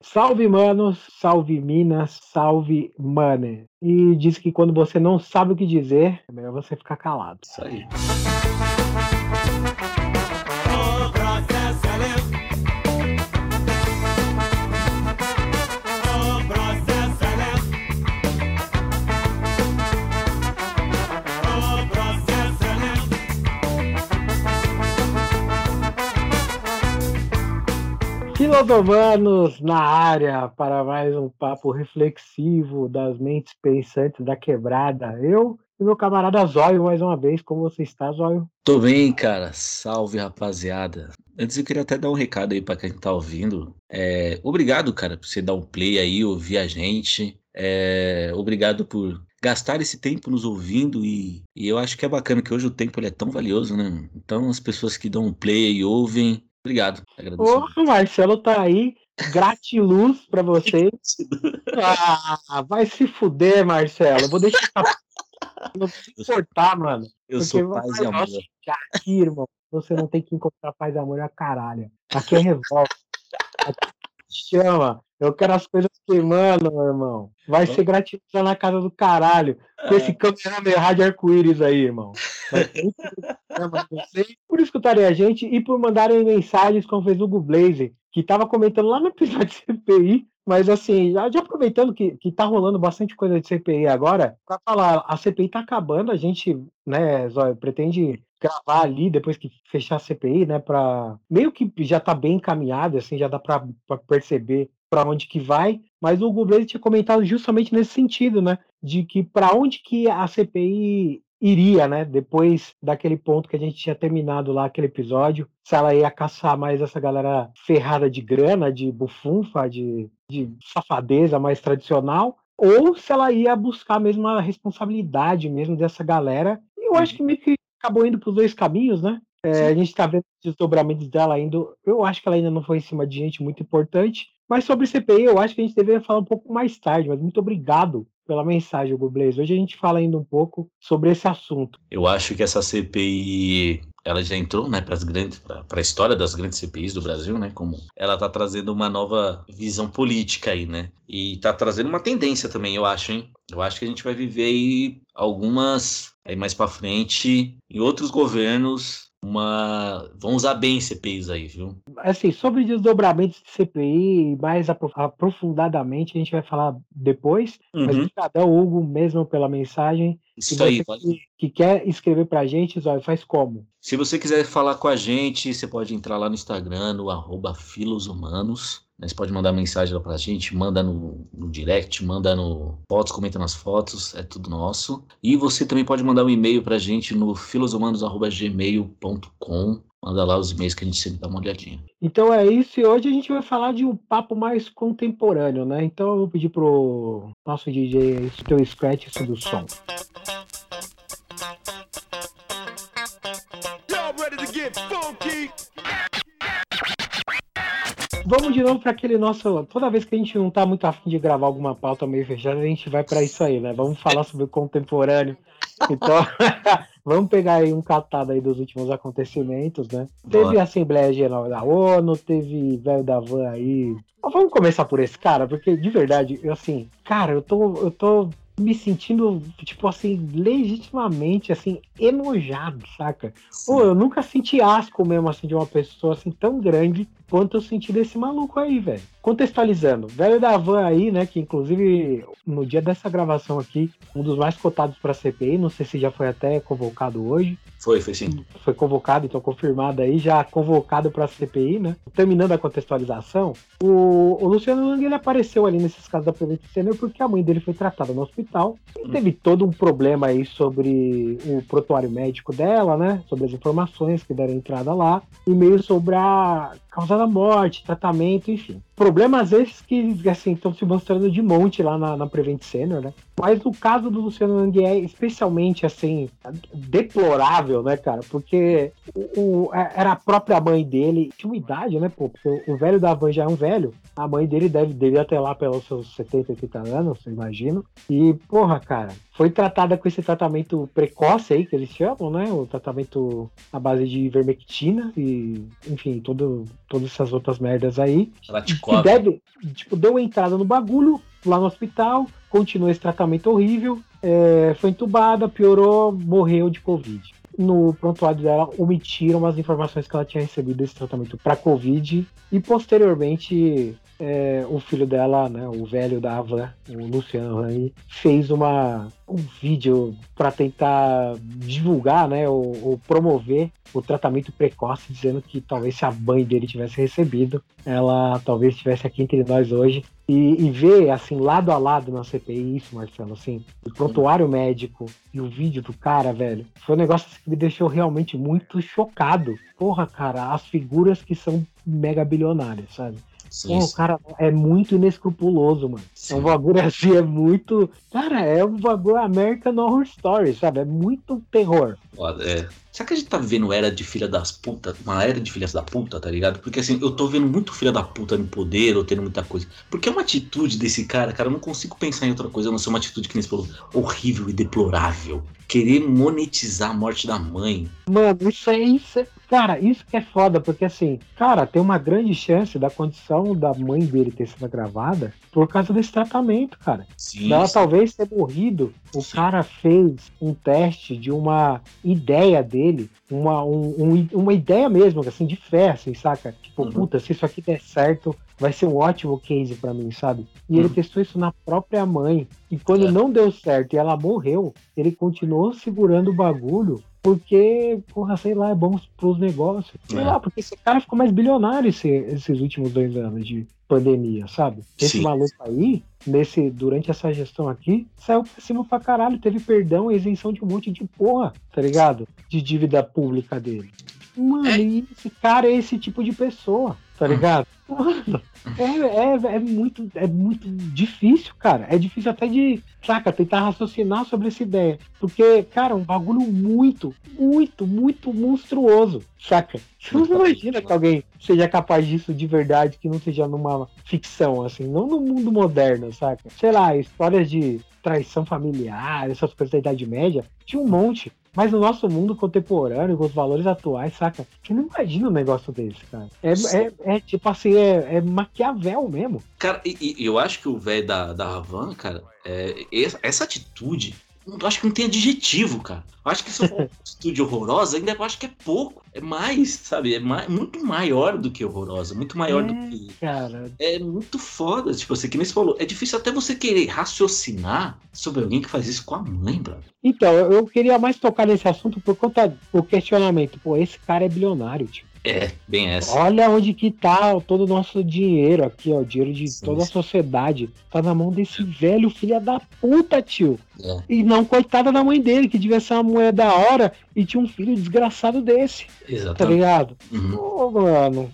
Salve, manos, salve Minas, salve Money. E diz que quando você não sabe o que dizer, é melhor você ficar calado. Isso aí. Filosofamos na área para mais um papo reflexivo das mentes pensantes da quebrada. Eu e meu camarada Zóio, mais uma vez. Como você está, Zóio? Tô bem, cara. Salve, rapaziada. Antes eu queria até dar um recado aí para quem tá ouvindo. É, obrigado, cara, por você dar um play aí, ouvir a gente. É, obrigado por gastar esse tempo nos ouvindo e, e, eu acho que é bacana que hoje o tempo é tão valioso, né? Então as pessoas que dão um play e ouvem, Obrigado. Ô, Marcelo tá aí. Gratiluz pra vocês. ah, vai se fuder, Marcelo. Eu vou deixar. Vou se cortar, mano. Eu sou paz e amor. Aqui, irmão. Você não tem que encontrar paz e amor, é a caralho. Aqui é revolta. Aqui chama. Eu quero as coisas queimando, meu irmão. Vai ser gratidão na casa do caralho. Com esse câmera rádio arco-íris aí, irmão. por escutarem a gente e por mandarem mensagens como fez o Google Blazer, que tava comentando lá no episódio de CPI. Mas assim, já, já aproveitando que, que tá rolando bastante coisa de CPI agora, para falar, a CPI tá acabando, a gente, né, Zóio, pretende gravar ali depois que fechar a CPI, né, para meio que já tá bem encaminhado, assim, já dá para perceber para onde que vai, mas o Google tinha comentado justamente nesse sentido, né, de que para onde que a CPI iria, né, depois daquele ponto que a gente tinha terminado lá aquele episódio, se ela ia caçar mais essa galera ferrada de grana, de bufunfa, de, de safadeza mais tradicional, ou se ela ia buscar mesmo a responsabilidade mesmo dessa galera. E eu acho que meio que acabou indo para os dois caminhos, né? É, a gente está vendo os desdobramentos dela ainda. Eu acho que ela ainda não foi em cima de gente muito importante. Mas sobre CPI, eu acho que a gente deveria falar um pouco mais tarde. Mas muito obrigado pela mensagem, Blaze. Hoje a gente fala ainda um pouco sobre esse assunto. Eu acho que essa CPI ela já entrou né, para a história das grandes CPIs do Brasil, né? Como ela está trazendo uma nova visão política aí, né? E está trazendo uma tendência também, eu acho, hein? Eu acho que a gente vai viver aí algumas aí mais para frente em outros governos uma. Vão usar bem CPIs aí, viu? Assim, sobre desdobramentos de CPI, mais aprofundadamente, a gente vai falar depois. Uhum. Mas obrigadão, Hugo, mesmo pela mensagem. Isso aí, que, que, quer escrever pra gente, Zóio, faz como? Se você quiser falar com a gente, você pode entrar lá no Instagram, no arroba. Né? Você pode mandar mensagem lá pra gente, manda no, no, direct, manda no fotos, comenta nas fotos, é tudo nosso. E você também pode mandar um e-mail pra gente no filoshumanos.gmail.com. Manda lá os e-mails que a gente sempre dá uma olhadinha. Então é isso, e hoje a gente vai falar de um papo mais contemporâneo, né? Então eu vou pedir pro nosso DJ ter o scratch do som. ready to get funky? Vamos de novo para aquele nosso. Toda vez que a gente não tá muito afim de gravar alguma pauta meio fechada, a gente vai para isso aí, né? Vamos falar sobre o contemporâneo. Então, vamos pegar aí um catado aí dos últimos acontecimentos, né? Boa. Teve a Assembleia Geral da ONU, teve velho da Van aí. Mas vamos começar por esse cara, porque de verdade, eu assim, cara, eu tô, eu tô me sentindo, tipo assim, legitimamente, assim, enojado, saca? Pô, eu nunca senti asco mesmo, assim, de uma pessoa, assim, tão grande quanto eu senti desse maluco aí, velho. Contextualizando, velho da van aí, né, que inclusive no dia dessa gravação aqui, um dos mais cotados para CPI, não sei se já foi até convocado hoje. Foi, foi sim. Foi convocado, então confirmado aí, já convocado para CPI, né? Terminando a contextualização, o, o Luciano Lang ele apareceu ali nesses casos da Prevent Senior porque a mãe dele foi tratada no hospital e hum. teve todo um problema aí sobre o protuário médico dela, né? Sobre as informações que deram entrada lá e meio sobre a causa morte, tratamento, enfim. Problemas esses que, assim, estão se mostrando de monte lá na, na Prevent Senior, né? Mas o caso do Luciano Lang é especialmente, assim, deplorável, né, cara? Porque o, o, é, era a própria mãe dele, tinha uma idade, né, pô? Porque o, o velho da Van já é um velho. A mãe dele deve, devia ter lá pelos seus 70, 80 anos, eu imagino. E, porra, cara, foi tratada com esse tratamento precoce aí, que eles chamam, né? O tratamento à base de ivermectina e, enfim, todo, todas essas outras merdas aí. Ela te que deve, tipo, deu entrada no bagulho lá no hospital, continuou esse tratamento horrível, é, foi entubada, piorou, morreu de Covid. No prontuário dela, omitiram as informações que ela tinha recebido desse tratamento para Covid e posteriormente é, o filho dela, né, o velho da Avan, o Luciano Rani, fez uma, um vídeo para tentar divulgar, né, ou, ou, promover o tratamento precoce, dizendo que talvez se a mãe dele tivesse recebido, ela talvez estivesse aqui entre nós hoje. E, e ver, assim, lado a lado na CPI, isso, Marcelo, assim, o prontuário médico e o vídeo do cara, velho, foi um negócio que me deixou realmente muito chocado. Porra, cara, as figuras que são mega bilionárias, sabe? Sim, Pô, o cara é muito inescrupuloso, mano. Sim. É um bagulho assim, é muito. Cara, é um bagulho American Horror Story, sabe? É muito terror. É. Será que a gente tá vivendo era de filha das putas? Uma era de filhas da puta, tá ligado? Porque assim, eu tô vendo muito filha da puta no poder ou tendo muita coisa. Porque é uma atitude desse cara, cara, eu não consigo pensar em outra coisa, a não ser uma atitude que nem falou, horrível e deplorável. Querer monetizar a morte da mãe. Mano, isso é isso. Cara, isso que é foda, porque assim, cara, tem uma grande chance da condição da mãe dele ter sido agravada por causa desse tratamento, cara. Sim, Ela sim. talvez ter morrido. O cara fez um teste de uma ideia dele, uma, um, um, uma ideia mesmo, assim, de fé, assim, saca? Tipo, uhum. puta, se isso aqui der certo, vai ser um ótimo case para mim, sabe? E uhum. ele testou isso na própria mãe. E quando é. não deu certo e ela morreu, ele continuou segurando o bagulho porque, porra, sei lá, é bom pros negócios. Sei é. lá, porque esse cara ficou mais bilionário esse, esses últimos dois anos de pandemia, sabe? Esse Sim. maluco aí, nesse, durante essa gestão aqui, saiu pra cima pra caralho, teve perdão e isenção de um monte de porra, tá ligado? De dívida pública dele. Mano, é. esse cara é esse tipo de pessoa, tá ligado? Mano, é, é, é, muito, é muito difícil, cara. É difícil até de, saca, tentar raciocinar sobre essa ideia. Porque, cara, é um bagulho muito, muito, muito monstruoso, saca? Você não imagina que alguém seja capaz disso de verdade, que não seja numa ficção, assim, não no mundo moderno, saca? Sei lá, histórias de traição familiar, essas coisas da Idade Média, tinha um monte. Mas no nosso mundo contemporâneo, com os valores atuais, saca? Você não imagina um negócio desse, cara. É, é, é tipo assim, é, é, Maquiavel mesmo. Cara, e, e eu acho que o velho da, da Havan, cara, é, essa atitude acho que não tem adjetivo, cara. Eu acho que se eu for uma atitude horrorosa, ainda acho que é pouco. É mais, sabe? É mais, muito maior do que horrorosa. Muito maior é, do que. Cara. É muito foda. Tipo, você que nem você falou. É difícil até você querer raciocinar sobre alguém que faz isso com a mãe, brother. Então, eu queria mais tocar nesse assunto por conta do questionamento. Pô, esse cara é bilionário, tipo. É, bem essa. Olha onde que tá todo o nosso dinheiro aqui, ó. O dinheiro de sim, toda sim. a sociedade. Tá na mão desse velho filho da puta, tio. É. E não coitada da mãe dele, que devia ser uma mulher da hora e tinha um filho desgraçado desse. Exatamente. Tá ligado? Uhum. Ô, mano,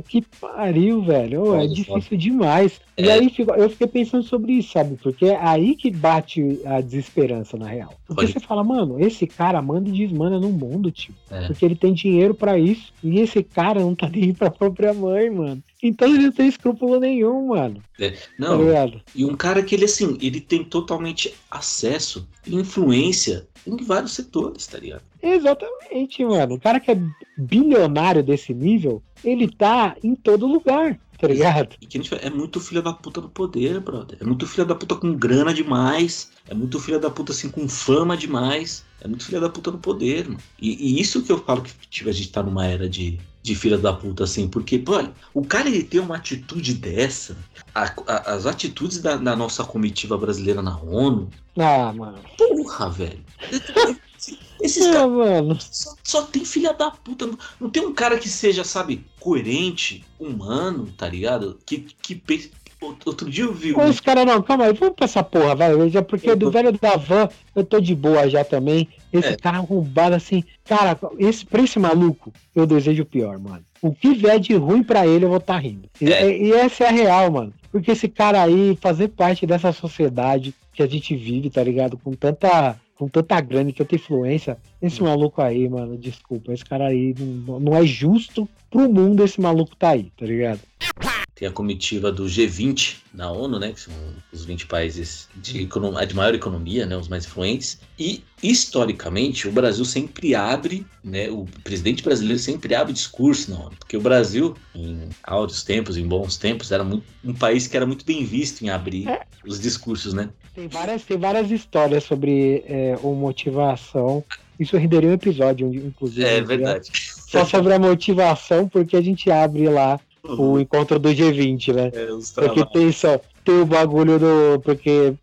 que pariu, velho. Oh, é difícil demais. É. E aí eu fiquei pensando sobre isso, sabe? Porque é aí que bate a desesperança, na real. Porque Pode. você fala, mano, esse cara manda e desmanda no mundo, tio. É. Porque ele tem dinheiro para isso. E esse cara não tá nem pra própria mãe, mano. Então ele não tem escrúpulo nenhum, mano. É, não, tá e um cara que ele, assim, ele tem totalmente acesso e influência em vários setores, tá ligado? Exatamente, mano. O cara que é bilionário desse nível, ele tá em todo lugar, tá ligado? E que é muito filha da puta do poder, brother. É muito filha da puta com grana demais. É muito filha da puta, assim, com fama demais. É muito filha da puta no poder, mano. E, e isso que eu falo que tipo, a gente tá numa era de, de filha da puta, assim, porque, pô, o cara ele tem uma atitude dessa, a, a, as atitudes da, da, nossa comitiva brasileira na ONU. Ah, mano. Porra, velho. Esses é, caras mano. Só, só, tem filha da puta. Não, não, tem um cara que seja, sabe, coerente, humano, tá ligado? Que, que pense. Outro dia eu vi. Um... Esse cara não, calma aí, vamos pra essa porra, velho. Já porque eu do tô... velho da van eu tô de boa já também. Esse é. cara arrombado assim. Cara, esse, pra esse maluco, eu desejo o pior, mano. O que vier de ruim pra ele, eu vou estar tá rindo. E, é. e essa é a real, mano. Porque esse cara aí, fazer parte dessa sociedade que a gente vive, tá ligado? Com tanta com tanta grana, tanta influência. Esse maluco aí, mano, desculpa, esse cara aí não, não é justo pro mundo esse maluco tá aí, tá ligado? Tem a comitiva do G20 na ONU, né, que são os 20 países de, de maior economia, né, os mais influentes. E historicamente o Brasil sempre abre, né, o presidente brasileiro sempre abre discurso na ONU, porque o Brasil em áureos tempos, em bons tempos, era muito, um país que era muito bem visto em abrir é. os discursos, né? Tem várias, tem várias histórias sobre é, o motivação. Isso renderia um episódio, inclusive. É verdade. Só sobre a motivação, porque a gente abre lá o encontro do G20, né? É, porque tem só tem o bagulho do. Porque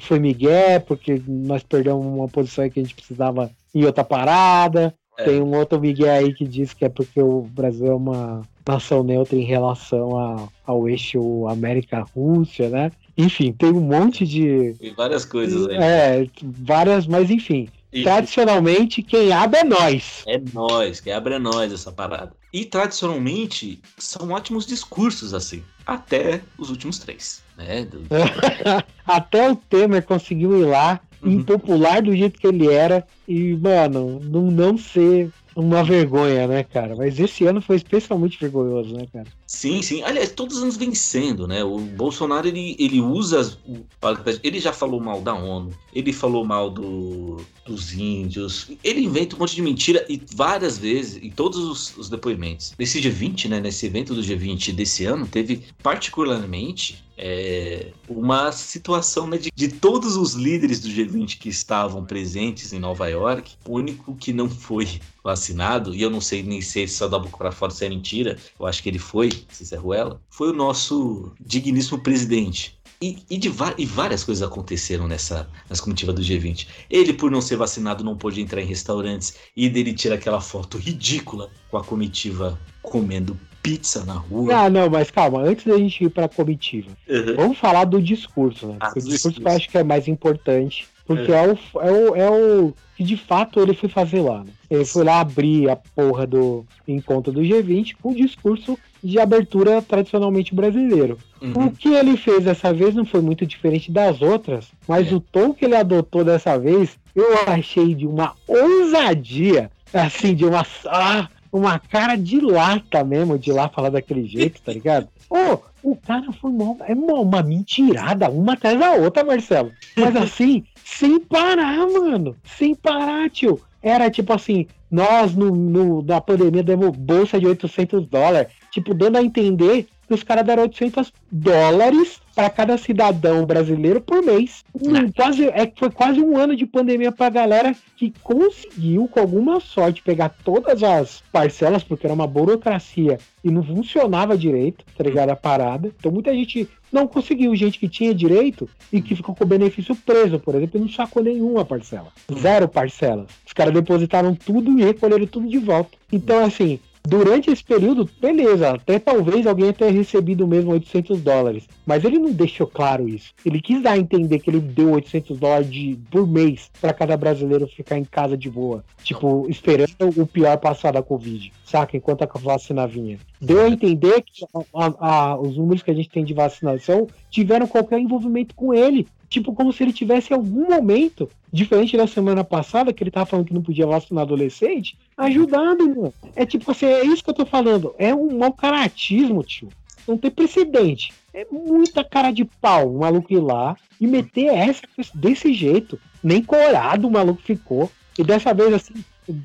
foi Miguel, porque nós perdemos uma posição que a gente precisava ir outra parada. É. Tem um outro Miguel aí que diz que é porque o Brasil é uma nação neutra em relação a, ao eixo América-Rússia, né? Enfim, tem um monte de. Tem várias coisas aí. É, várias, mas enfim. Tradicionalmente, quem abre é nós. É nós, quem abre é nós essa parada. E tradicionalmente, são ótimos discursos assim. Até os últimos três. Né? até o Temer conseguiu ir lá, uhum. impopular do jeito que ele era, e, mano, não, não ser uma vergonha, né, cara? Mas esse ano foi especialmente vergonhoso, né, cara? Sim, sim. Aliás, todos os anos vencendo, né? O Bolsonaro, ele, ele usa. Ele já falou mal da ONU, ele falou mal do, dos índios, ele inventa um monte de mentira e várias vezes, em todos os, os depoimentos. Nesse G20, né? Nesse evento do G20 desse ano, teve particularmente é, uma situação né, de, de, todos os líderes do G20 que estavam presentes em Nova York, o único que não foi vacinado, e eu não sei nem se só da boca para fora se é mentira, eu acho que ele foi, se é Ruela, foi o nosso digníssimo presidente. E, e, de, e várias coisas aconteceram nessa, nessa comitiva do G20. Ele, por não ser vacinado, não pôde entrar em restaurantes e dele tira aquela foto ridícula com a comitiva comendo pizza na rua. Ah, não, mas calma, antes da gente ir pra comitiva, uhum. vamos falar do discurso, né? Ah, o discurso discurso. que eu acho que é mais importante, porque é, é o, é, o, é o que de fato ele foi fazer lá, né? Ele foi lá abrir a porra do encontro do G20 com o discurso de abertura tradicionalmente brasileiro. Uhum. O que ele fez dessa vez não foi muito diferente das outras, mas é. o tom que ele adotou dessa vez eu achei de uma ousadia, assim, de uma. Ah, uma cara de lata mesmo, de lá falar daquele jeito, tá ligado? Ô, oh, o cara foi uma, é uma, uma mentirada, uma atrás da outra, Marcelo. Mas assim, sem parar, mano. Sem parar, tio. Era tipo assim, nós no, no, na pandemia demos bolsa de 800 dólares. Tipo, dando a entender os caras deram 800 dólares para cada cidadão brasileiro por mês. Um, quase, é, foi quase um ano de pandemia para a galera que conseguiu, com alguma sorte, pegar todas as parcelas, porque era uma burocracia e não funcionava direito, tá ligado? A parada. Então muita gente não conseguiu, gente que tinha direito e que ficou com o benefício preso, por exemplo, e não sacou nenhuma parcela. Zero parcelas. Os caras depositaram tudo e recolheram tudo de volta. Então, assim, Durante esse período, beleza, até talvez alguém tenha recebido mesmo 800 dólares, mas ele não deixou claro isso. Ele quis dar a entender que ele deu 800 dólares de, por mês para cada brasileiro ficar em casa de boa, tipo, esperando o pior passar da Covid, saca? Enquanto a vacina vinha. Deu a entender que a, a, os números que a gente tem de vacinação tiveram qualquer envolvimento com ele. Tipo, como se ele tivesse algum momento, diferente da semana passada, que ele tava falando que não podia vacinar adolescente, ajudando, mano. É tipo assim, é isso que eu tô falando. É um mau caratismo, tio. Não tem precedente. É muita cara de pau o maluco ir lá e meter essa desse jeito. Nem corado o maluco ficou. E dessa vez, assim,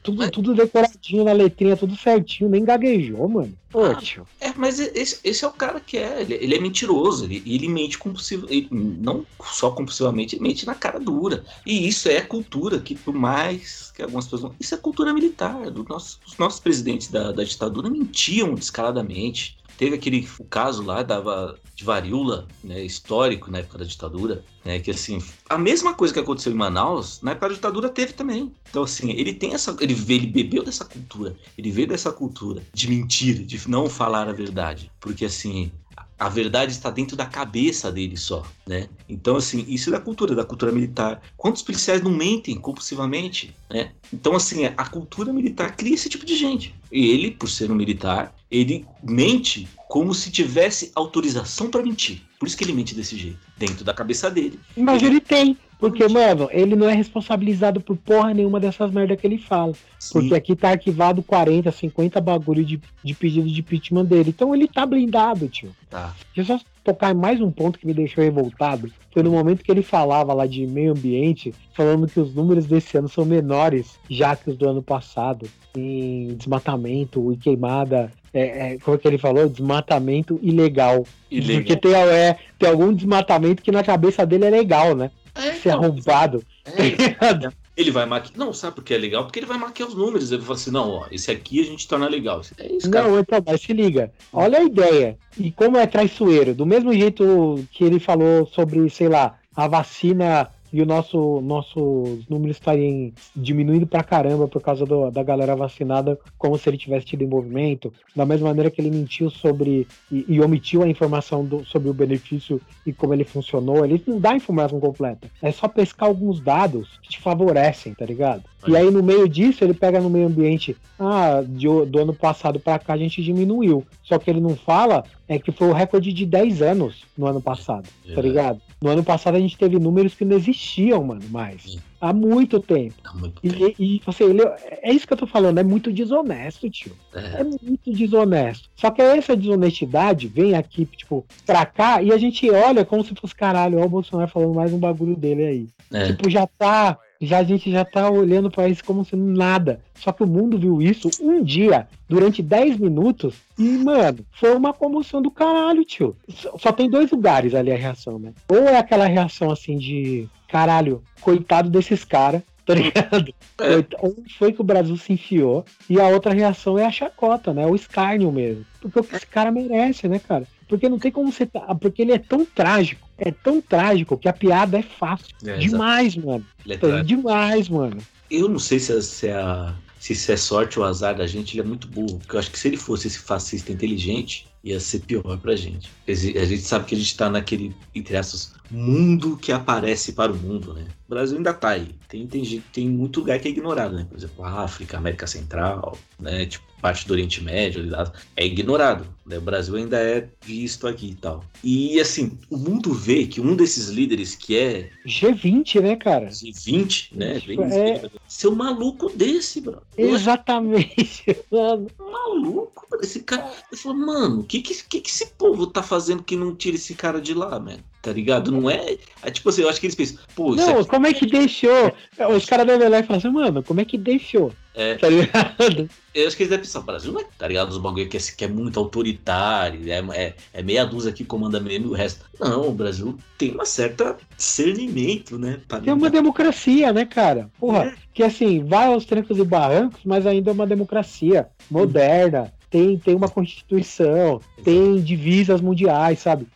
tudo, mas... tudo decoradinho na letrinha, tudo certinho, nem gaguejou, mano. Pô, ah, tio. É, mas esse, esse, é o cara que é. Ele, ele é mentiroso. Ele, ele mente compulsivamente. Não só compulsivamente, ele mente na cara dura. E isso é cultura, que por mais que algumas pessoas. Isso é cultura militar. Do nosso, os nossos presidentes da, da ditadura mentiam descaradamente. Teve aquele o caso lá dava de varíola, né, histórico na época da ditadura, né, que assim, a mesma coisa que aconteceu em Manaus, na época da ditadura teve também. Então assim, ele tem essa, ele ele bebeu dessa cultura, ele veio dessa cultura de mentira, de não falar a verdade, porque assim, a verdade está dentro da cabeça dele só, né? Então, assim, isso é da cultura, da cultura militar. Quantos policiais não mentem compulsivamente, né? Então, assim, a cultura militar cria esse tipo de gente. E ele, por ser um militar, ele mente como se tivesse autorização para mentir. Por isso que ele mente desse jeito, dentro da cabeça dele. Mas ele, ele tem. Porque, mano, ele não é responsabilizado por porra nenhuma dessas merda que ele fala. Sim. Porque aqui tá arquivado 40, 50 bagulho de, de pedido de impeachment dele. Então ele tá blindado, tio. Tá. Deixa eu só tocar em mais um ponto que me deixou revoltado. Foi no momento que ele falava lá de meio ambiente, falando que os números desse ano são menores já que os do ano passado. Em desmatamento e queimada é, é, como é que ele falou? Desmatamento ilegal. ilegal. Porque tem, é, tem algum desmatamento que na cabeça dele é legal, né? É, Ser então, arrombado. É, ele vai maquiar. Não, sabe por que é legal? Porque ele vai maquiar os números. Ele fala assim: não, ó, esse aqui a gente torna legal. É isso, cara. Não, então, mas se liga. Olha a ideia. E como é traiçoeiro. Do mesmo jeito que ele falou sobre, sei lá, a vacina e o nosso nossos números estariam diminuindo pra caramba por causa do, da galera vacinada, como se ele tivesse tido envolvimento, da mesma maneira que ele mentiu sobre e, e omitiu a informação do, sobre o benefício e como ele funcionou, ele não dá informação completa. É só pescar alguns dados que te favorecem, tá ligado? E aí, no meio disso, ele pega no meio ambiente. Ah, de, do ano passado para cá a gente diminuiu. Só que ele não fala é que foi o recorde de 10 anos no ano passado, é. tá ligado? No ano passado a gente teve números que não existiam, mano, mais. Sim. Há muito tempo. Há muito e, tempo. E, você, ele, é isso que eu tô falando, é muito desonesto, tio. É. é muito desonesto. Só que essa desonestidade vem aqui, tipo, pra cá, e a gente olha como se fosse caralho, ó, o Bolsonaro falando mais um bagulho dele aí. É. Tipo, já tá já a gente já tá olhando para isso como sendo nada. Só que o mundo viu isso um dia, durante 10 minutos, e, mano, foi uma comoção do caralho, tio. Só tem dois lugares ali a reação, né? Ou é aquela reação assim de caralho, coitado desses caras, tá ligado? É. Onde foi que o Brasil se enfiou? E a outra reação é a chacota, né? O escárnio mesmo. Porque o que esse cara merece, né, cara? Porque não tem como você. Tá, porque ele é tão trágico. É tão trágico que a piada é fácil. É, demais, mano. É demais, mano. Eu não sei se, se, é a, se isso é sorte ou azar da gente, ele é muito burro. Porque eu acho que se ele fosse esse fascista inteligente, ia ser pior pra gente. A gente sabe que a gente tá naquele, entre essas, mundo que aparece para o mundo, né? O Brasil ainda tá aí. Tem, tem, tem muito lugar que é ignorado, né? Por exemplo, África, América Central, né? Tipo, parte do Oriente Médio, é ignorado. Né? O Brasil ainda é visto aqui e tal. E assim, o mundo vê que um desses líderes que é. G20, né, cara? G20, né? Tipo, é... Ser um maluco desse, bro. Exatamente, mano. Maluco, esse cara. Ele falou, mano, que, que, que, que esse povo tá fazendo que não tira esse cara de lá, mano? Tá ligado? Não é. É tipo assim, eu acho que eles pensam, pô, Não, aqui... como é que deixou? Os caras devem olhar e falar assim, mano, como é que deixou? É. Tá ligado? Eu acho que eles devem pensar, o Brasil não é, tá ligado? Os bagulho que é, que é muito autoritário, é, é, é, meia dúzia que comanda mesmo e o resto. Não, o Brasil tem uma certa discernimento, né? Tem uma democracia, né, cara? Porra, é. que assim, vai aos trancos e barrancos, mas ainda é uma democracia moderna. Tem, tem uma constituição, tem divisas mundiais, sabe?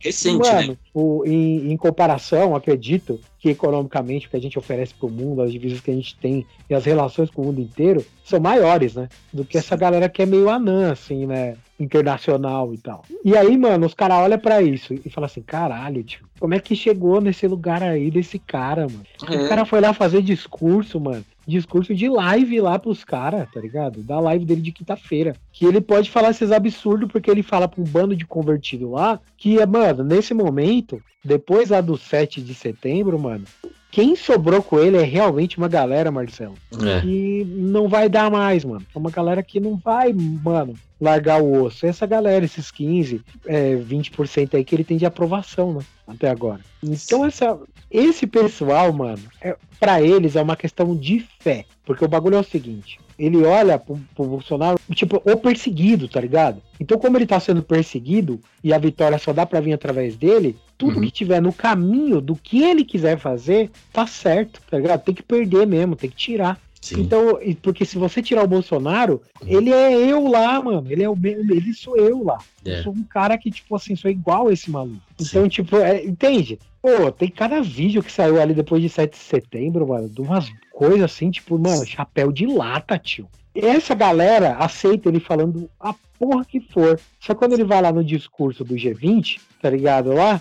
Recente, Mano, né? O, em, em, comparação, acredito que economicamente o que a gente oferece para o mundo, as divisas que a gente tem e as relações com o mundo inteiro são maiores, né? Do que essa galera que é meio anã, assim, né? Internacional e tal. E aí, mano, os caras olham para isso e falam assim: caralho, tio, como é que chegou nesse lugar aí desse cara, mano? É. O cara foi lá fazer discurso, mano discurso de live lá pros caras, tá ligado? Da live dele de quinta-feira. Que ele pode falar esses absurdos porque ele fala pra um bando de convertido lá que, mano, nesse momento, depois lá do 7 de setembro, mano, quem sobrou com ele é realmente uma galera, Marcelo. É. Que não vai dar mais, mano. É uma galera que não vai, mano, largar o osso. Essa galera, esses 15, é, 20% aí que ele tem de aprovação, né? Até agora. Então, essa, esse pessoal, mano, é, para eles é uma questão de fé. Porque o bagulho é o seguinte: ele olha pro, pro Bolsonaro, tipo, o perseguido, tá ligado? Então, como ele tá sendo perseguido e a vitória só dá pra vir através dele, tudo uhum. que tiver no caminho do que ele quiser fazer, tá certo, tá ligado? Tem que perder mesmo, tem que tirar. Sim. Então, porque se você tirar o Bolsonaro, uhum. ele é eu lá, mano. Ele é o ele sou eu lá. É. Eu sou um cara que, tipo assim, sou igual a esse maluco. Então, Sim. tipo, é, entende? Pô, tem cada vídeo que saiu ali depois de 7 de setembro, mano, de umas coisas assim, tipo, mano, chapéu de lata, tio. Essa galera aceita ele falando a porra que for. Só quando ele vai lá no discurso do G20, tá ligado lá?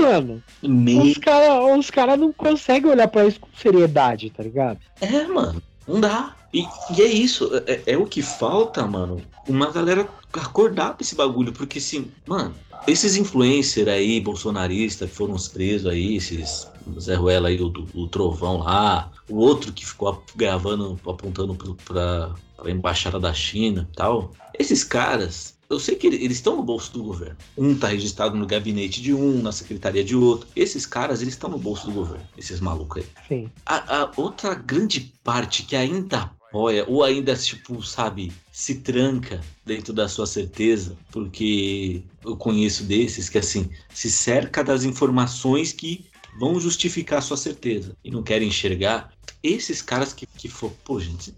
Mano, Me... os caras os cara não conseguem olhar pra isso com seriedade, tá ligado? É, mano. Não dá. E, e é isso, é, é, o que falta, mano. Uma galera acordar pra esse bagulho, porque assim, mano, esses influencers aí, bolsonaristas, que foram presos aí, esses Zé Ruela aí, o, o Trovão lá, o outro que ficou gravando, apontando pra, pra embaixada da China e tal. Esses caras, eu sei que eles estão no bolso do governo. Um está registrado no gabinete de um, na secretaria de outro. Esses caras, eles estão no bolso do governo, esses malucos aí. Sim. A, a outra grande parte que ainda apoia, ou ainda, tipo, sabe, se tranca dentro da sua certeza, porque eu conheço desses que, assim, se cerca das informações que vão justificar sua certeza e não querem enxergar. Esses caras que, que for, pô, gente,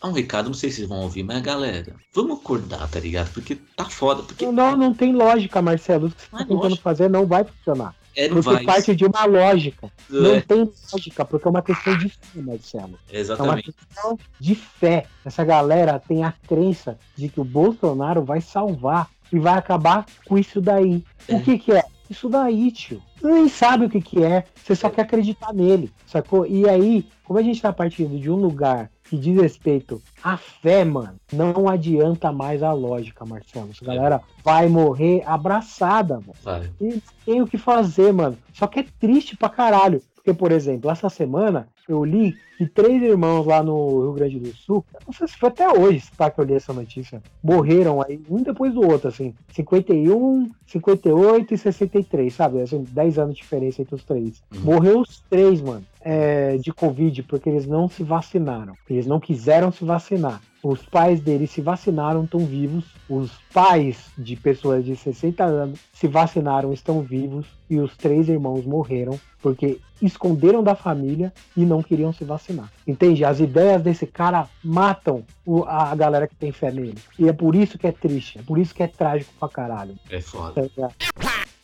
é um recado, não sei se vocês vão ouvir, mas galera, vamos acordar, tá ligado? Porque tá foda. Porque... Não, não tem lógica, Marcelo. O que você tá tentando lógica. fazer não vai funcionar. É, não porque vai. parte de uma lógica. É. Não tem lógica, porque é uma questão de fé, Marcelo. Exatamente. É uma questão de fé. Essa galera tem a crença de que o Bolsonaro vai salvar e vai acabar com isso daí. É. O que que é? Isso daí, tio. Você nem sabe o que que é, você só quer acreditar nele, sacou? E aí, como a gente tá partindo de um lugar que diz respeito à fé, mano, não adianta mais a lógica, Marcelo. Essa galera vai morrer abraçada, mano. Vai. E tem o que fazer, mano. Só que é triste pra caralho. Porque, por exemplo, essa semana eu li que três irmãos lá no Rio Grande do Sul, não sei se foi até hoje tá, que eu li essa notícia, morreram aí, um depois do outro, assim, 51, 58 e 63, sabe? Assim, 10 anos de diferença entre os três. Uhum. Morreu os três, mano, é, de Covid, porque eles não se vacinaram. Eles não quiseram se vacinar. Os pais deles se vacinaram, estão vivos. Os pais de pessoas de 60 anos se vacinaram, estão vivos. E os três irmãos morreram porque esconderam da família e não queriam se vacinar. Entende? As ideias desse cara matam o, a galera que tem fé nele. E é por isso que é triste, é por isso que é trágico pra caralho. É foda. Tá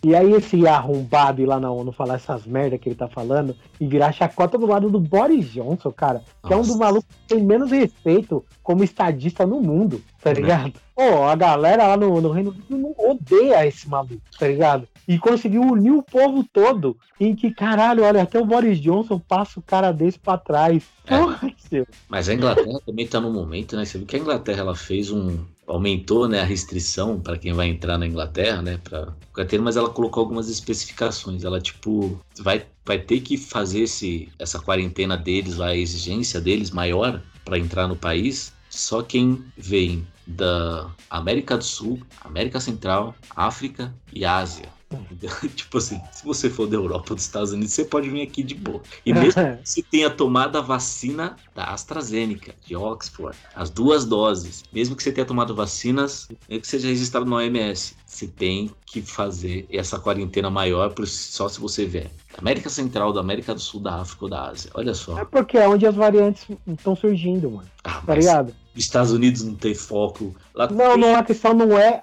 e aí esse arrombado ir lá na ONU falar essas merda que ele tá falando e virar chacota do lado do Boris Johnson, cara. Que Nossa. é um dos malucos que tem menos respeito como estadista no mundo, tá uhum. ligado? Pô, a galera lá no, no Reino Unido odeia esse maluco, tá ligado? E conseguiu unir o povo todo em que, caralho, olha, até o Boris Johnson passa o cara desse pra trás. É. Porra, seu. Mas a Inglaterra também tá no momento, né? Você viu que a Inglaterra ela fez um, aumentou né, a restrição para quem vai entrar na Inglaterra, né, para mas ela colocou algumas especificações. Ela tipo vai, vai ter que fazer esse, essa quarentena deles, a exigência deles maior para entrar no país. Só quem vem da América do Sul, América Central, África e Ásia. tipo assim, se você for da Europa ou dos Estados Unidos, você pode vir aqui de boa. E mesmo que você tenha tomado a vacina da AstraZeneca, de Oxford, as duas doses, mesmo que você tenha tomado vacinas, mesmo que seja registrado no OMS, você tem que fazer essa quarentena maior só se você vier América Central, da América do Sul, da África ou da Ásia. Olha só. É porque é onde as variantes estão surgindo, mano. Ah, tá ligado? Estados Unidos não tem foco. Lá não, tem... não, a questão não é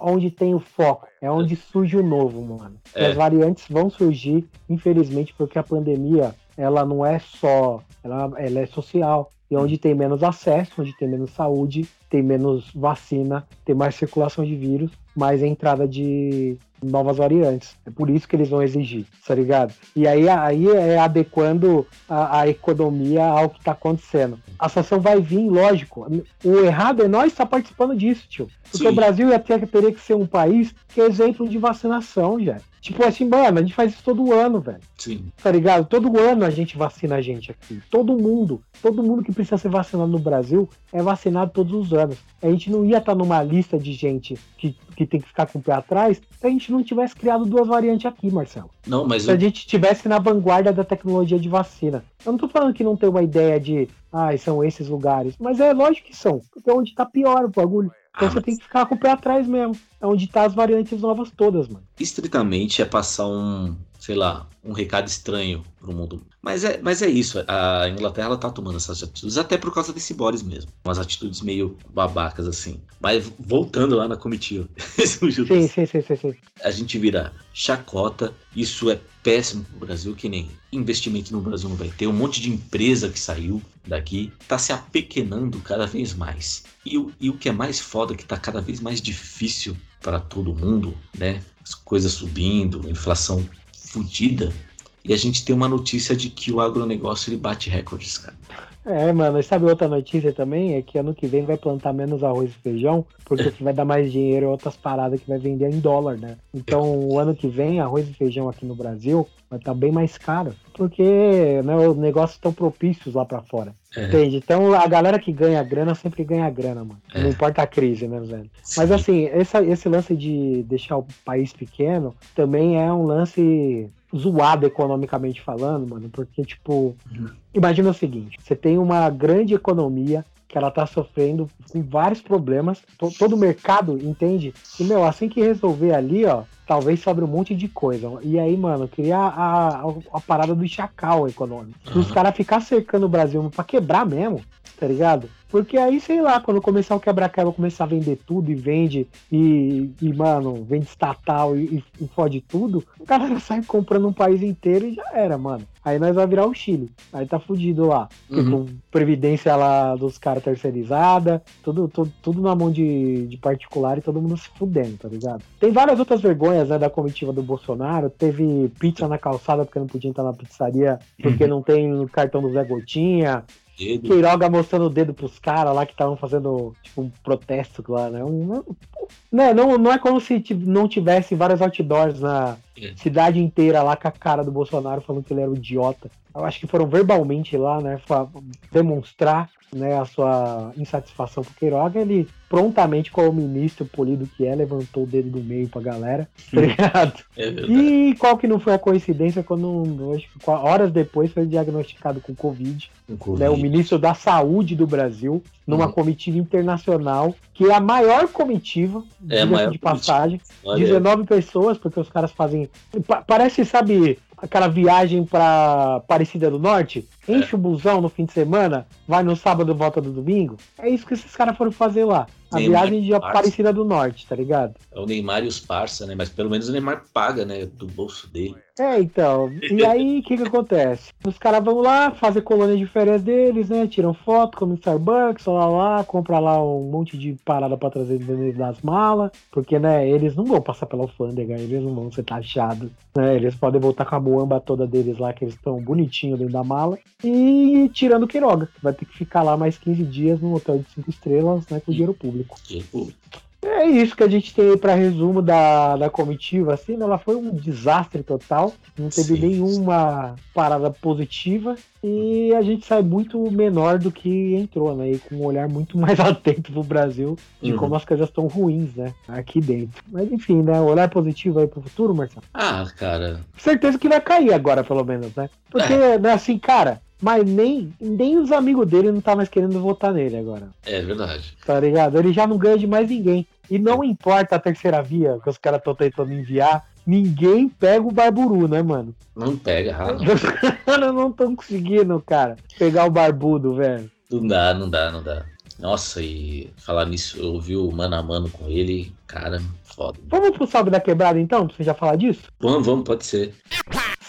onde tem o foco, é onde surge o novo, mano. É. As variantes vão surgir, infelizmente, porque a pandemia, ela não é só, ela, ela é social. E onde tem menos acesso, onde tem menos saúde, tem menos vacina, tem mais circulação de vírus, mais entrada de novas variantes. É por isso que eles vão exigir, tá ligado? E aí, aí é adequando a, a economia ao que está acontecendo. A sanção vai vir, lógico. O errado é nós estar tá participando disso, tio. Porque Sim. o Brasil ia ter, teria que ser um país que é exemplo de vacinação, já. Tipo assim, mano, a gente faz isso todo ano, velho. Sim. Tá ligado? Todo ano a gente vacina a gente aqui. Todo mundo. Todo mundo que precisa ser vacinado no Brasil é vacinado todos os anos. A gente não ia estar tá numa lista de gente que, que tem que ficar com o pé atrás se a gente não tivesse criado duas variantes aqui, Marcelo. Não, mas. Se eu... a gente estivesse na vanguarda da tecnologia de vacina. Eu não tô falando que não tem uma ideia de, ah, são esses lugares. Mas é lógico que são. Porque é onde tá pior o bagulho. Então ah, você mas... tem que ficar com o pé atrás mesmo. É onde tá as variantes novas todas, mano. Estritamente é passar um, sei lá, um recado estranho pro mundo. Mas é, mas é isso, a Inglaterra ela tá tomando essas atitudes, até por causa desse Boris mesmo. Umas atitudes meio babacas, assim. Mas voltando lá na comitiva. sim, sim, sim, sim, sim. A gente vira chacota, isso é péssimo pro Brasil, que nem investimento no Brasil não vai ter. Um monte de empresa que saiu daqui tá se apequenando cada vez mais. E, o, e o que é mais foda, é que tá cada vez mais difícil para todo mundo, né? As coisas subindo, inflação fodida, e a gente tem uma notícia de que o agronegócio ele bate recordes, cara. É, mano, e sabe outra notícia também? É que ano que vem vai plantar menos arroz e feijão, porque vai dar mais dinheiro em outras paradas que vai vender em dólar, né? Então, o ano que vem, arroz e feijão aqui no Brasil vai estar tá bem mais caro, porque né, os negócios estão propícios lá para fora. É. Entende? Então, a galera que ganha grana sempre ganha grana, mano. É. Não importa a crise, né, velho? Sim. Mas assim, essa, esse lance de deixar o país pequeno também é um lance zoado economicamente falando, mano, porque, tipo, uhum. imagina o seguinte: você tem uma grande economia que ela tá sofrendo com vários problemas, todo o mercado entende, e, meu, assim que resolver ali, ó, talvez sobre um monte de coisa. E aí, mano, criar a, a, a parada do chacal econômico. Uhum. Os caras ficar cercando o Brasil pra quebrar mesmo, tá ligado? Porque aí, sei lá, quando começar o quebra-quebra, começar a vender tudo e vende, e, e mano, vende estatal e, e fode tudo, o cara sai comprando um país inteiro e já era, mano. Aí nós vai virar o Chile. Aí tá fudido lá. Uhum. Tipo, previdência lá dos caras terceirizada, tudo, tudo, tudo na mão de, de particular e todo mundo se fudendo, tá ligado? Tem várias outras vergonhas, né, da comitiva do Bolsonaro. Teve pizza na calçada porque não podia entrar na pizzaria porque uhum. não tem cartão do Zé Gotinha dedo. Queiroga mostrando o dedo pros caras lá que estavam fazendo tipo, um protesto lá, né? Um, né? Não, não é como se não tivesse vários outdoors na é. cidade inteira lá com a cara do Bolsonaro falando que ele era um idiota. Eu acho que foram verbalmente lá, né? Demonstrar né, a sua insatisfação com o Queiroga, ele prontamente, como ministro polido que é, levantou o dedo do meio pra galera, tá ligado? É e qual que não foi a coincidência quando, hoje, horas depois, foi diagnosticado com Covid, COVID. Né, o ministro da Saúde do Brasil, numa uhum. comitiva internacional, que é a maior comitiva, é maior de passagem, 19 pessoas, porque os caras fazem. Parece, sabe, aquela viagem para Aparecida do Norte, enche é. o busão no fim de semana, vai no sábado e volta no domingo. É isso que esses caras foram fazer lá. A Neymar viagem de Aparecida do Norte, tá ligado? É o Neymar e os parça, né? Mas pelo menos o Neymar paga, né? Do bolso dele. É, então. E aí, o que que acontece? Os caras vão lá fazer colônia de férias deles, né? Tiram foto, comem Starbucks, lá lá, compra lá um monte de parada pra trazer dentro das malas. Porque, né, eles não vão passar pela alfândega, eles não vão ser taxados. Né? Eles podem voltar com a muamba toda deles lá, que eles estão bonitinho dentro da mala. E tirando o Quiroga, que vai ter que ficar lá mais 15 dias num hotel de 5 estrelas, né? Com dinheiro público. Dinheiro público. É isso que a gente tem aí para resumo da, da comitiva. Assim, né? ela foi um desastre total. Não teve sim, nenhuma parada positiva. E a gente sai muito menor do que entrou, né? E com um olhar muito mais atento pro Brasil de uhum. como as coisas estão ruins, né? Aqui dentro. Mas enfim, né? Olhar positivo aí pro futuro, Marcelo? Ah, cara. Certeza que vai cair agora, pelo menos, né? Porque, é. né, assim, cara, mas nem, nem os amigos dele não tá mais querendo votar nele agora. É verdade. Tá ligado? Ele já não ganha de mais ninguém. E não importa a terceira via que os caras estão tentando enviar, ninguém pega o Barburu, né, mano? Não pega, rala. Os caras não estão conseguindo, cara, pegar o barbudo, velho. Não dá, não dá, não dá. Nossa, e falar nisso, eu ouvi o mano a mano com ele, cara, foda. Vamos pro Salve da Quebrada então, pra você já falar disso? Vamos, vamos, pode ser.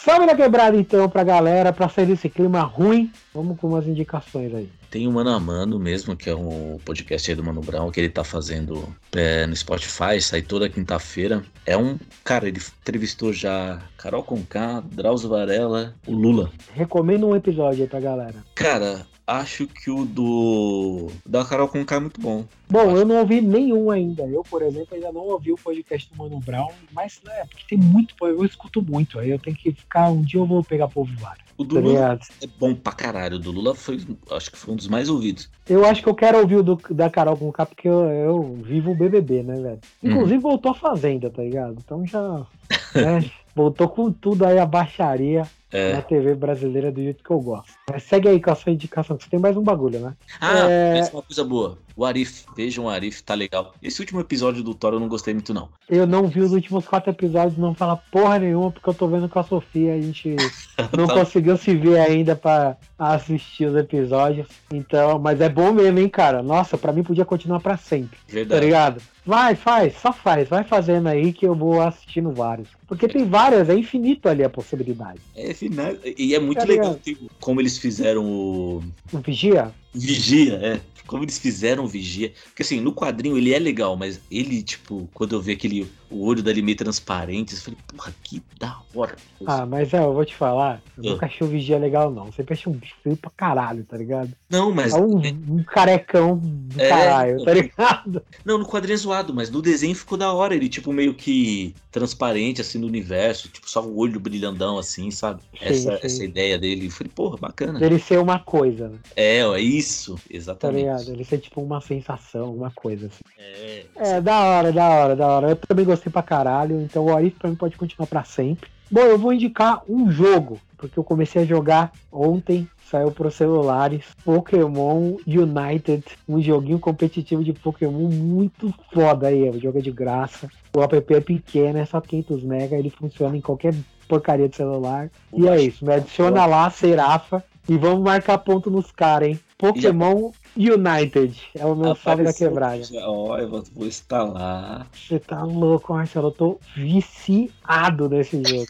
Salve da Quebrada então pra galera, pra sair desse clima ruim. Vamos com umas indicações aí. Tem o Mano a Mano mesmo, que é um podcast aí do Mano Brown, que ele tá fazendo é, no Spotify, sai toda quinta-feira. É um. Cara, ele entrevistou já Carol Conká, Drauzio Varela, o Lula. Recomendo um episódio aí pra galera. Cara, acho que o do da Carol Conká é muito bom. Bom, eu não ouvi nenhum ainda. Eu, por exemplo, ainda não ouvi o podcast do Mano Brown, mas né, porque tem muito, eu escuto muito. Aí eu tenho que ficar, um dia eu vou pegar pra ouvir vários. O do tá Lula é bom pra caralho. O do Lula foi, acho que foi um dos mais ouvidos. Eu acho que eu quero ouvir o do, da Carol Conká, porque eu, eu vivo o BBB, né, velho? Inclusive hum. voltou a Fazenda, tá ligado? Então já. Né, voltou com tudo aí a baixaria é. na TV brasileira do jeito que eu gosto. Mas segue aí com a sua indicação, que você tem mais um bagulho, né? Ah, é... uma coisa boa. O Arif, vejam o Arif, tá legal. Esse último episódio do Thor eu não gostei muito, não. Eu não vi os últimos quatro episódios, não fala porra nenhuma, porque eu tô vendo com a Sofia, a gente não tá. conseguiu se ver ainda pra assistir os episódios. Então, mas é bom mesmo, hein, cara? Nossa, pra mim podia continuar pra sempre. Tá Verdade. Tá ligado? Vai, faz, só faz, vai fazendo aí que eu vou assistindo vários. Porque tem várias, é infinito ali a possibilidade. É infinito. E é muito tá legal tipo, como eles fizeram o. O Vigia? Vigia, é como eles fizeram Vigia. Porque assim, no quadrinho ele é legal, mas ele, tipo, quando eu vi aquele o olho dele meio transparente, eu falei, porra, que da hora. Ah, mas é, eu vou te falar, eu nunca achei o Vigia legal, não. Sempre achei um bicho feio pra caralho, tá ligado? Não, mas. É um, um carecão do é, caralho, tá ligado? Não, no quadrinho é zoado, mas no desenho ficou da hora. Ele, tipo, meio que transparente, assim, no universo, tipo, só o olho brilhandão, assim, sabe? Sim, essa, sim. essa ideia dele. Eu falei, porra, bacana. Ele ser uma coisa, né? É, é isso, exatamente. Tá ligado? Ele ser, tipo, uma sensação, uma coisa, assim. É, é da hora, da hora, da hora. Eu também gostei pra caralho, então o Arif pra mim pode continuar pra sempre. Bom, eu vou indicar um jogo, porque eu comecei a jogar ontem, saiu para os celulares, Pokémon United, um joguinho competitivo de Pokémon muito foda aí, o jogo é de graça. O app é pequeno, é só 500 MB, ele funciona em qualquer porcaria de celular. E é isso, me adiciona lá, Serafa, e vamos marcar ponto nos caras, hein? Pokémon United. É o meu salve da quebrada. Ó, eu vou, vou instalar. Você tá louco, Marcelo. Eu tô viciado nesse jogo.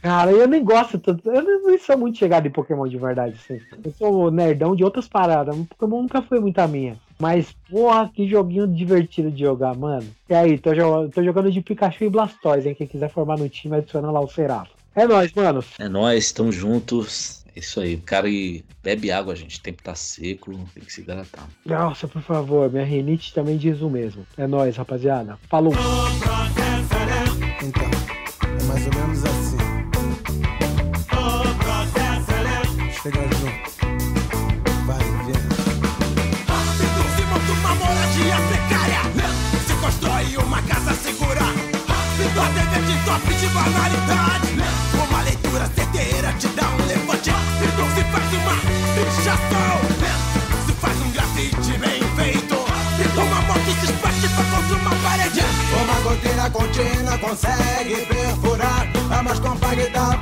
Cara, eu nem gosto tanto. Eu nem sou muito chegado em Pokémon de verdade, assim. Eu sou nerdão de outras paradas. Pokémon nunca foi muito a minha. Mas, porra, que joguinho divertido de jogar, mano. E aí, tô, jogando, tô jogando de Pikachu e Blastoise, hein? Quem quiser formar no time, adiciona lá o Serafo. É nóis, mano. É nóis, tamo juntos. Isso aí, o cara bebe água, gente. O tempo tá seco, tem que se hidratar. Nossa, por favor, minha rinite também diz o mesmo. É nóis, rapaziada. Falou! Então, é mais ou menos assim. Chega de top de banalidade. Uma leitura certeira te dá um levante se faz uma pichação Se faz um grafite bem feito. Uma moto se espatifa contra uma parede. Uma goteira contínua consegue perfurar. A mais compacta